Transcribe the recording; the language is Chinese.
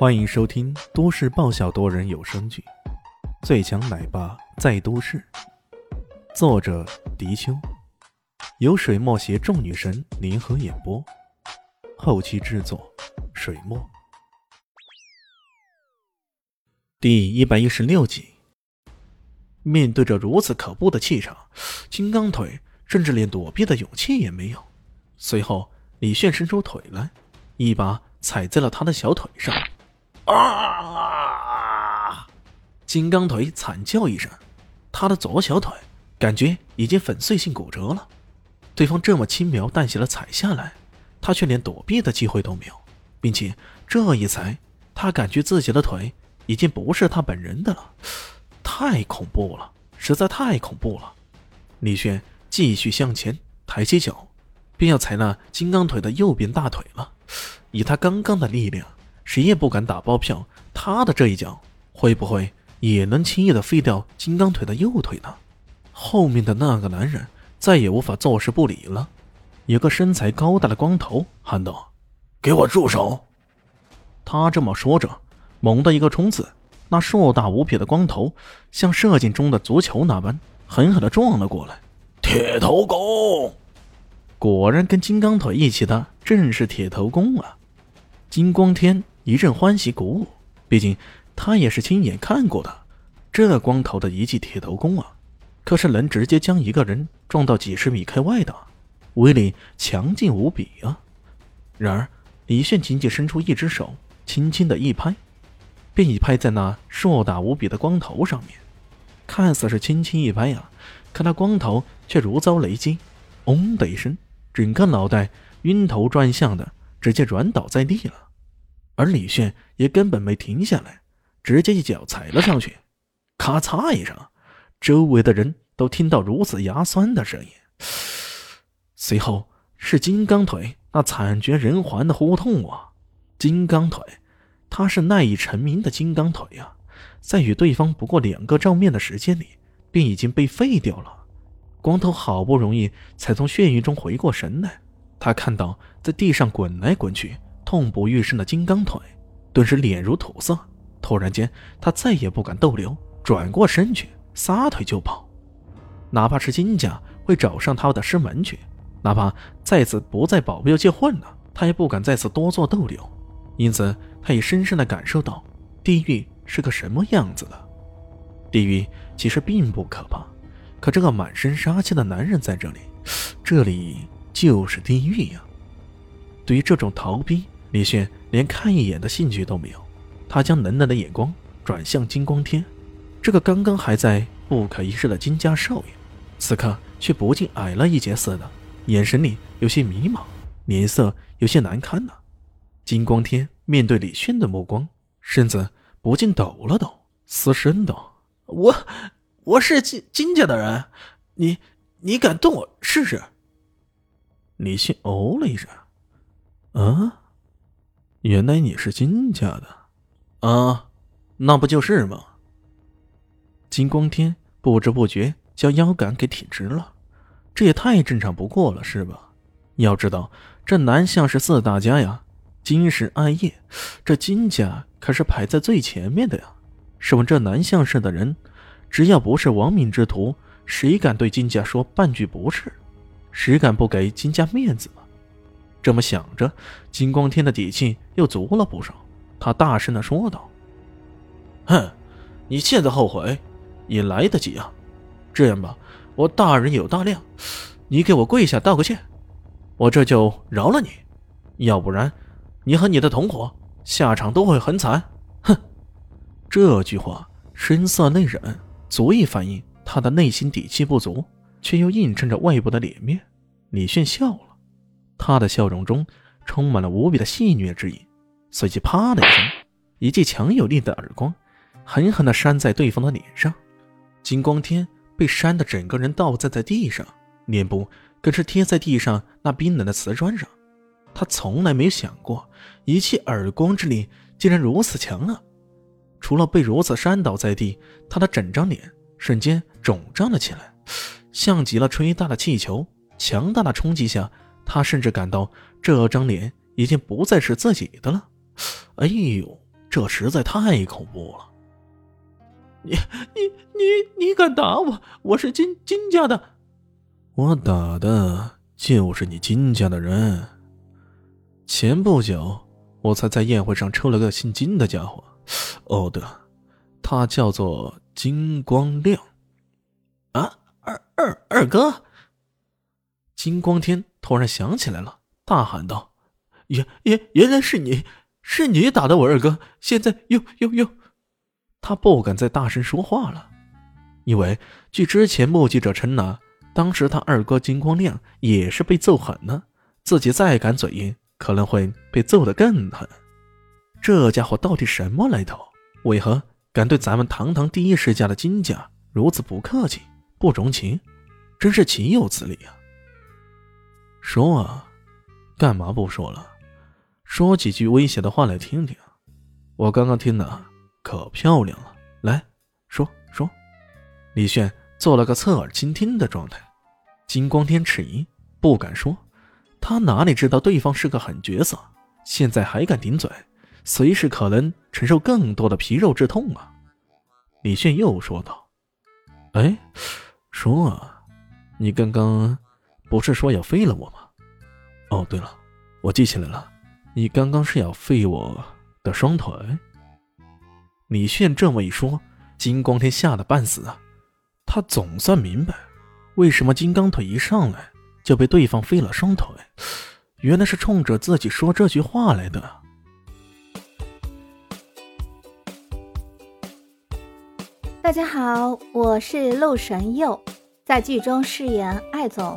欢迎收听都市爆笑多人有声剧《最强奶爸在都市》，作者：迪秋，由水墨携众女神联合演播，后期制作：水墨。第一百一十六集，面对着如此可怖的气场，金刚腿甚至连躲避的勇气也没有。随后，李炫伸出腿来，一把踩在了他的小腿上。啊！金刚腿惨叫一声，他的左小腿感觉已经粉碎性骨折了。对方这么轻描淡写的踩下来，他却连躲避的机会都没有，并且这一踩，他感觉自己的腿已经不是他本人的了，太恐怖了，实在太恐怖了。李轩继续向前抬起脚，便要踩那金刚腿的右边大腿了。以他刚刚的力量。谁也不敢打包票，他的这一脚会不会也能轻易的废掉金刚腿的右腿呢？后面的那个男人再也无法坐视不理了。有个身材高大的光头喊道：“给我住手！”他这么说着，猛的一个冲刺，那硕大无比的光头像射箭中的足球那般狠狠的撞了过来。铁头功，果然跟金刚腿一起的正是铁头功啊！金光天。一阵欢喜鼓舞，毕竟他也是亲眼看过的。这光头的一记铁头功啊，可是能直接将一个人撞到几十米开外的，威力强劲无比啊！然而，李炫仅仅伸出一只手，轻轻的一拍，便已拍在那硕大无比的光头上面。看似是轻轻一拍呀，可那光头却如遭雷击，嗡的一声，整个脑袋晕头转向的，直接软倒在地了。而李炫也根本没停下来，直接一脚踩了上去，咔嚓一声，周围的人都听到如此牙酸的声音。随后是金刚腿那惨绝人寰的呼痛啊！金刚腿，他是赖以成名的金刚腿啊，在与对方不过两个照面的时间里，便已经被废掉了。光头好不容易才从眩晕中回过神来，他看到在地上滚来滚去。痛不欲生的金刚腿，顿时脸如土色。突然间，他再也不敢逗留，转过身去，撒腿就跑。哪怕是金家会找上他的师门去，哪怕再次不在保镖界混了，他也不敢再次多做逗留。因此，他也深深的感受到地狱是个什么样子的。地狱其实并不可怕，可这个满身杀气的男人在这里，这里就是地狱呀！对于这种逃兵。李炫连看一眼的兴趣都没有，他将冷冷的眼光转向金光天，这个刚刚还在不可一世的金家少爷，此刻却不禁矮了一截似的，眼神里有些迷茫，脸色有些难堪呢。金光天面对李炫的目光，身子不禁抖了抖，嘶声道：“我我是金金家的人，你你敢动我试试？”李迅哦了一声：“啊。”原来你是金家的，啊，那不就是吗？金光天不知不觉将腰杆给挺直了，这也太正常不过了，是吧？要知道，这南向是四大家呀，金石暗夜，这金家可是排在最前面的呀。试问这南向市的人，只要不是亡命之徒，谁敢对金家说半句不是？谁敢不给金家面子？这么想着，金光天的底气又足了不少。他大声的说道：“哼，你现在后悔也来得及啊！这样吧，我大人有大量，你给我跪下道个歉，我这就饶了你。要不然，你和你的同伙下场都会很惨。”哼，这句话声色内忍，足以反映他的内心底气不足，却又映衬着外部的脸面。李炫笑了。他的笑容中充满了无比的戏谑之意，随即啪的一声，一记强有力的耳光狠狠地扇在对方的脸上。金光天被扇得整个人倒在在地上，脸部更是贴在地上那冰冷的瓷砖上。他从来没有想过，一记耳光之力竟然如此强啊！除了被如此扇倒在地，他的整张脸瞬间肿胀了起来，像极了吹大的气球。强大的冲击下。他甚至感到这张脸已经不再是自己的了。哎呦，这实在太恐怖了。你你你你敢打我？我是金金家的。我打的就是你金家的人。前不久，我才在宴会上抽了个姓金的家伙。哦，对了，他叫做金光亮。啊，二二二哥！金光天突然想起来了，大喊道：“原原原来是你，是你打的我二哥！现在又又又……”他不敢再大声说话了，因为据之前目击者称呢，当时他二哥金光亮也是被揍狠了，自己再敢嘴硬，可能会被揍得更狠。这家伙到底什么来头？为何敢对咱们堂堂第一世家的金家如此不客气、不容情？真是岂有此理啊！说啊，干嘛不说了？说几句威胁的话来听听。我刚刚听的。可漂亮了，来说说。李炫做了个侧耳倾听的状态，金光天迟疑，不敢说。他哪里知道对方是个狠角色，现在还敢顶嘴，随时可能承受更多的皮肉之痛啊！李炫又说道：“哎，说啊，你刚刚不是说要废了我吗？哦，对了，我记起来了，你刚刚是要废我的双腿。”李炫这么一说，金光天吓得半死啊！他总算明白，为什么金刚腿一上来就被对方废了双腿，原来是冲着自己说这句话来的。大家好，我是陆神佑，在剧中饰演艾总